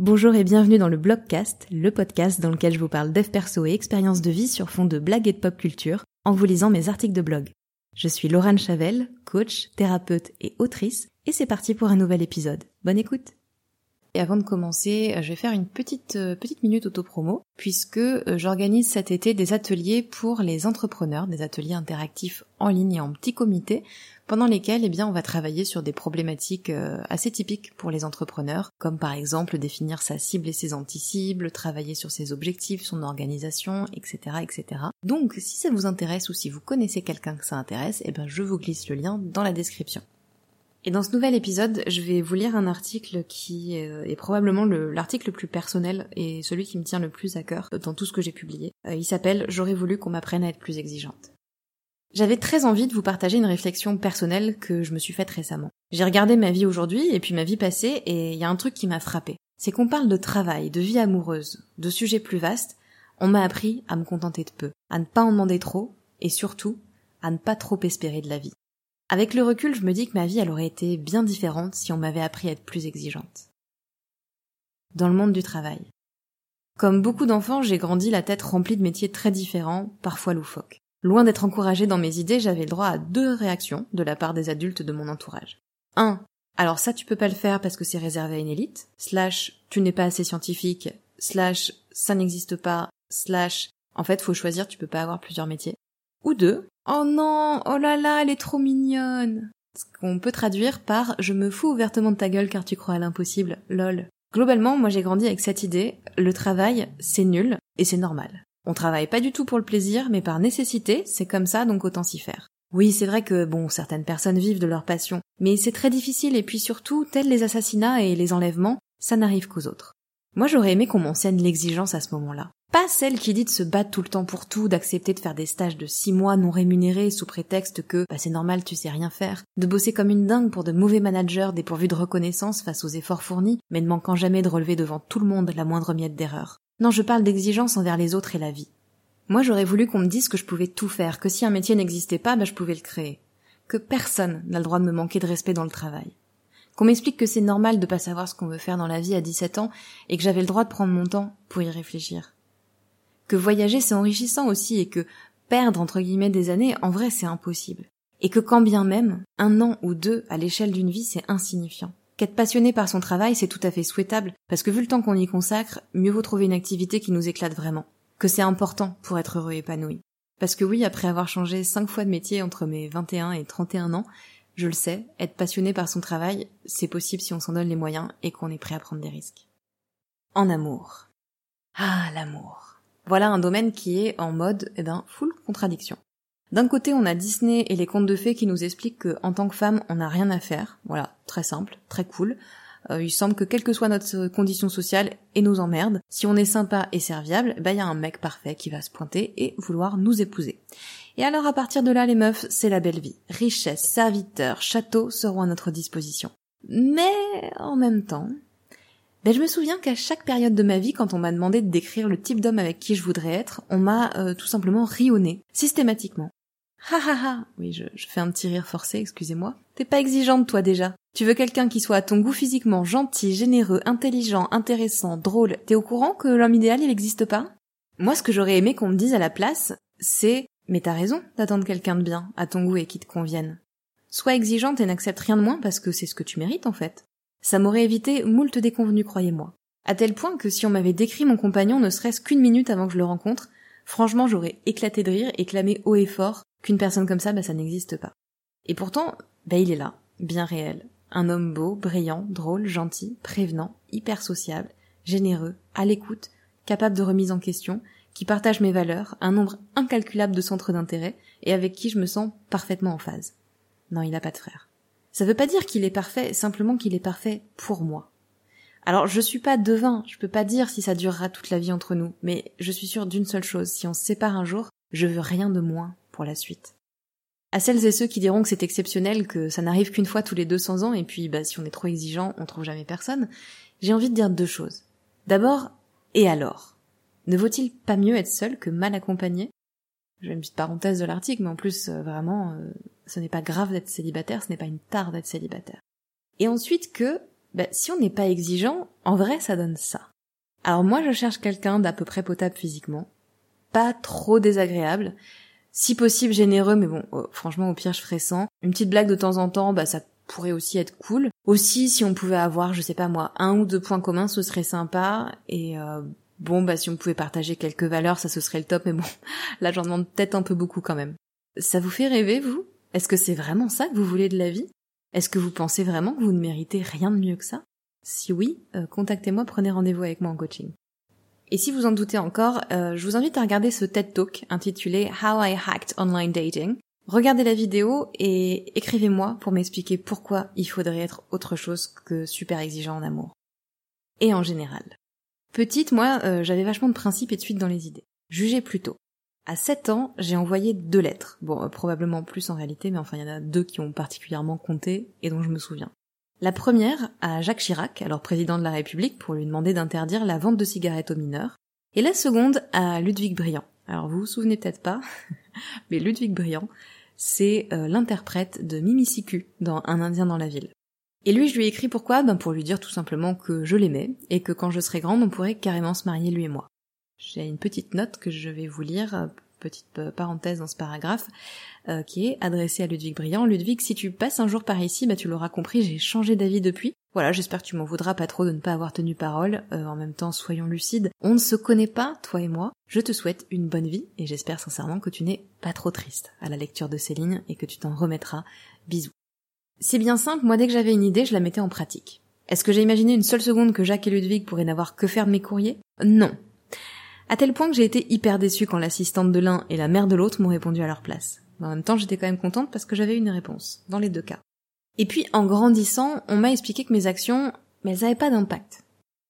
Bonjour et bienvenue dans le Blogcast, le podcast dans lequel je vous parle dev perso et expériences de vie sur fond de blagues et de pop culture en vous lisant mes articles de blog. Je suis Laurent Chavel, coach, thérapeute et autrice, et c'est parti pour un nouvel épisode. Bonne écoute et avant de commencer, je vais faire une petite euh, petite minute auto-promo puisque euh, j'organise cet été des ateliers pour les entrepreneurs, des ateliers interactifs en ligne et en petit comité pendant lesquels eh bien on va travailler sur des problématiques euh, assez typiques pour les entrepreneurs comme par exemple définir sa cible et ses anti-cibles, travailler sur ses objectifs, son organisation, etc., etc. Donc si ça vous intéresse ou si vous connaissez quelqu'un que ça intéresse, eh ben je vous glisse le lien dans la description. Et dans ce nouvel épisode, je vais vous lire un article qui euh, est probablement l'article le, plus personnel et celui qui me tient le plus à cœur dans tout ce que j'ai publié. Euh, il s'appelle J'aurais voulu qu'on m'apprenne à être plus exigeante. J'avais très envie de vous partager une réflexion personnelle que je me suis faite récemment. J'ai regardé ma vie aujourd'hui et puis ma vie passée et il y a un truc qui m'a frappé. C'est qu'on parle de travail, de vie amoureuse, de sujets plus vastes. On m'a appris à me contenter de peu, à ne pas en demander trop et surtout à ne pas trop espérer de la vie. Avec le recul, je me dis que ma vie, elle aurait été bien différente si on m'avait appris à être plus exigeante. Dans le monde du travail. Comme beaucoup d'enfants, j'ai grandi la tête remplie de métiers très différents, parfois loufoques. Loin d'être encouragée dans mes idées, j'avais le droit à deux réactions de la part des adultes de mon entourage. 1. Alors ça tu peux pas le faire parce que c'est réservé à une élite, slash tu n'es pas assez scientifique, slash ça n'existe pas, slash en fait faut choisir, tu peux pas avoir plusieurs métiers. Ou deux, Oh non, oh là là, elle est trop mignonne. Ce qu'on peut traduire par je me fous ouvertement de ta gueule car tu crois à l'impossible, lol. Globalement, moi j'ai grandi avec cette idée, le travail, c'est nul et c'est normal. On travaille pas du tout pour le plaisir, mais par nécessité, c'est comme ça, donc autant s'y faire. Oui, c'est vrai que, bon, certaines personnes vivent de leur passion, mais c'est très difficile et puis surtout, tels les assassinats et les enlèvements, ça n'arrive qu'aux autres. Moi j'aurais aimé qu'on m'enseigne l'exigence à ce moment-là. Pas celle qui dit de se battre tout le temps pour tout, d'accepter de faire des stages de six mois non rémunérés sous prétexte que bah, c'est normal, tu sais rien faire, de bosser comme une dingue pour de mauvais managers dépourvus de reconnaissance face aux efforts fournis, mais ne manquant jamais de relever devant tout le monde la moindre miette d'erreur. Non, je parle d'exigence envers les autres et la vie. Moi j'aurais voulu qu'on me dise que je pouvais tout faire, que si un métier n'existait pas, bah, je pouvais le créer. Que personne n'a le droit de me manquer de respect dans le travail qu'on m'explique que c'est normal de pas savoir ce qu'on veut faire dans la vie à 17 ans et que j'avais le droit de prendre mon temps pour y réfléchir que voyager c'est enrichissant aussi et que perdre entre guillemets des années, en vrai c'est impossible. Et que quand bien même, un an ou deux à l'échelle d'une vie c'est insignifiant. Qu'être passionné par son travail c'est tout à fait souhaitable, parce que vu le temps qu'on y consacre, mieux vaut trouver une activité qui nous éclate vraiment. Que c'est important pour être heureux et épanoui. Parce que oui, après avoir changé cinq fois de métier entre mes 21 et 31 ans, je le sais, être passionné par son travail, c'est possible si on s'en donne les moyens et qu'on est prêt à prendre des risques. En amour. Ah, l'amour. Voilà un domaine qui est en mode, eh ben, full contradiction. D'un côté, on a Disney et les contes de fées qui nous expliquent que, en tant que femme, on n'a rien à faire. Voilà, très simple, très cool. Euh, il semble que quelle que soit notre condition sociale et nos emmerdes, si on est sympa et serviable, bah il y a un mec parfait qui va se pointer et vouloir nous épouser. Et alors à partir de là, les meufs, c'est la belle vie. Richesse, serviteurs, châteaux seront à notre disposition. Mais en même temps, ben, je me souviens qu'à chaque période de ma vie, quand on m'a demandé de décrire le type d'homme avec qui je voudrais être, on m'a euh, tout simplement rionné, systématiquement. Ha ha ha Oui, je, je fais un petit rire forcé, excusez-moi. T'es pas exigeante, toi, déjà. Tu veux quelqu'un qui soit à ton goût physiquement, gentil, généreux, intelligent, intéressant, drôle. T'es au courant que l'homme idéal, il n'existe pas? Moi, ce que j'aurais aimé qu'on me dise à la place, c'est « Mais t'as raison d'attendre quelqu'un de bien, à ton goût et qui te convienne. Sois exigeante et n'accepte rien de moins parce que c'est ce que tu mérites, en fait. Ça m'aurait évité moult déconvenues, croyez-moi. À tel point que si on m'avait décrit mon compagnon ne serait-ce qu'une minute avant que je le rencontre, franchement j'aurais éclaté de rire et clamé haut et fort qu'une personne comme ça, bah ça n'existe pas. Et pourtant, bah il est là, bien réel. Un homme beau, brillant, drôle, gentil, prévenant, hyper sociable, généreux, à l'écoute, capable de remise en question, qui partage mes valeurs, un nombre incalculable de centres d'intérêt, et avec qui je me sens parfaitement en phase. Non, il n'a pas de frère. Ça veut pas dire qu'il est parfait, simplement qu'il est parfait pour moi. Alors je suis pas devin, je peux pas dire si ça durera toute la vie entre nous, mais je suis sûre d'une seule chose, si on se sépare un jour, je veux rien de moins pour la suite. À celles et ceux qui diront que c'est exceptionnel, que ça n'arrive qu'une fois tous les 200 ans, et puis bah si on est trop exigeant, on trouve jamais personne, j'ai envie de dire deux choses. D'abord, et alors? Ne vaut-il pas mieux être seul que mal accompagné? J'ai une petite parenthèse de l'article, mais en plus, euh, vraiment, euh, ce n'est pas grave d'être célibataire, ce n'est pas une tare d'être célibataire. Et ensuite que, ben, si on n'est pas exigeant, en vrai, ça donne ça. Alors moi, je cherche quelqu'un d'à peu près potable physiquement, pas trop désagréable, si possible généreux, mais bon, oh, franchement, au pire, je ferais sans. Une petite blague de temps en temps, bah ça pourrait aussi être cool. Aussi, si on pouvait avoir, je sais pas moi, un ou deux points communs, ce serait sympa. Et euh, bon, bah si on pouvait partager quelques valeurs, ça ce serait le top. Mais bon, là, j'en demande peut-être un peu beaucoup quand même. Ça vous fait rêver, vous? Est-ce que c'est vraiment ça que vous voulez de la vie? Est-ce que vous pensez vraiment que vous ne méritez rien de mieux que ça? Si oui, euh, contactez-moi, prenez rendez-vous avec moi en coaching. Et si vous en doutez encore, euh, je vous invite à regarder ce TED Talk intitulé How I Hacked Online Dating. Regardez la vidéo et écrivez-moi pour m'expliquer pourquoi il faudrait être autre chose que super exigeant en amour. Et en général. Petite, moi, euh, j'avais vachement de principes et de suite dans les idées. Jugez plutôt. À 7 ans, j'ai envoyé deux lettres. Bon, euh, probablement plus en réalité, mais enfin il y en a deux qui ont particulièrement compté et dont je me souviens. La première à Jacques Chirac, alors président de la République, pour lui demander d'interdire la vente de cigarettes aux mineurs. Et la seconde à Ludwig Briand. Alors vous vous souvenez peut-être pas, mais Ludwig Briand, c'est euh, l'interprète de Mimi Siku dans Un Indien dans la ville. Et lui, je lui ai écrit pourquoi? Ben pour lui dire tout simplement que je l'aimais et que quand je serais grande, on pourrait carrément se marier lui et moi. J'ai une petite note que je vais vous lire, euh, petite euh, parenthèse dans ce paragraphe, euh, qui est adressée à Ludwig Briand. Ludwig, si tu passes un jour par ici, bah tu l'auras compris, j'ai changé d'avis depuis. Voilà, j'espère que tu m'en voudras pas trop de ne pas avoir tenu parole. en même temps, soyons lucides. On ne se connaît pas, toi et moi. Je te souhaite une bonne vie et j'espère sincèrement que tu n'es pas trop triste à la lecture de ces lignes et que tu t'en remettras. Bisous. C'est bien simple, moi dès que j'avais une idée, je la mettais en pratique. Est-ce que j'ai imaginé une seule seconde que Jacques et Ludwig pourraient n'avoir que faire de mes courriers? Non. À tel point que j'ai été hyper déçue quand l'assistante de l'un et la mère de l'autre m'ont répondu à leur place. En même temps, j'étais quand même contente parce que j'avais une réponse, dans les deux cas. Et puis, en grandissant, on m'a expliqué que mes actions, elles n'avaient pas d'impact.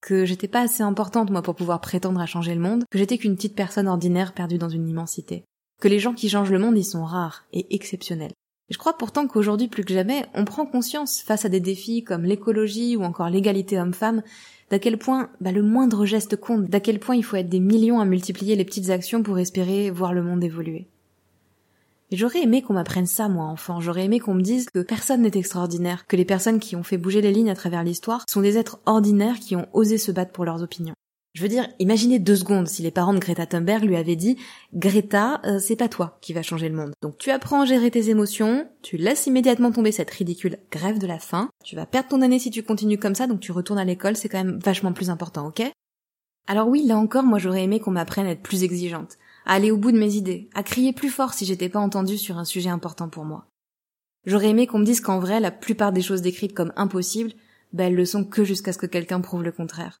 Que j'étais pas assez importante, moi, pour pouvoir prétendre à changer le monde, que j'étais qu'une petite personne ordinaire perdue dans une immensité. Que les gens qui changent le monde, ils sont rares et exceptionnels. Je crois pourtant qu'aujourd'hui, plus que jamais, on prend conscience, face à des défis comme l'écologie ou encore l'égalité homme-femme, d'à quel point bah, le moindre geste compte, d'à quel point il faut être des millions à multiplier les petites actions pour espérer voir le monde évoluer. Et j'aurais aimé qu'on m'apprenne ça, moi, enfant. J'aurais aimé qu'on me dise que personne n'est extraordinaire, que les personnes qui ont fait bouger les lignes à travers l'histoire sont des êtres ordinaires qui ont osé se battre pour leurs opinions. Je veux dire, imaginez deux secondes si les parents de Greta Thunberg lui avaient dit Greta, euh, c'est pas toi qui va changer le monde. Donc tu apprends à gérer tes émotions, tu laisses immédiatement tomber cette ridicule grève de la faim, tu vas perdre ton année si tu continues comme ça, donc tu retournes à l'école, c'est quand même vachement plus important, ok? Alors oui, là encore, moi j'aurais aimé qu'on m'apprenne à être plus exigeante, à aller au bout de mes idées, à crier plus fort si j'étais pas entendue sur un sujet important pour moi. J'aurais aimé qu'on me dise qu'en vrai, la plupart des choses décrites comme impossibles, ben elles le sont que jusqu'à ce que quelqu'un prouve le contraire.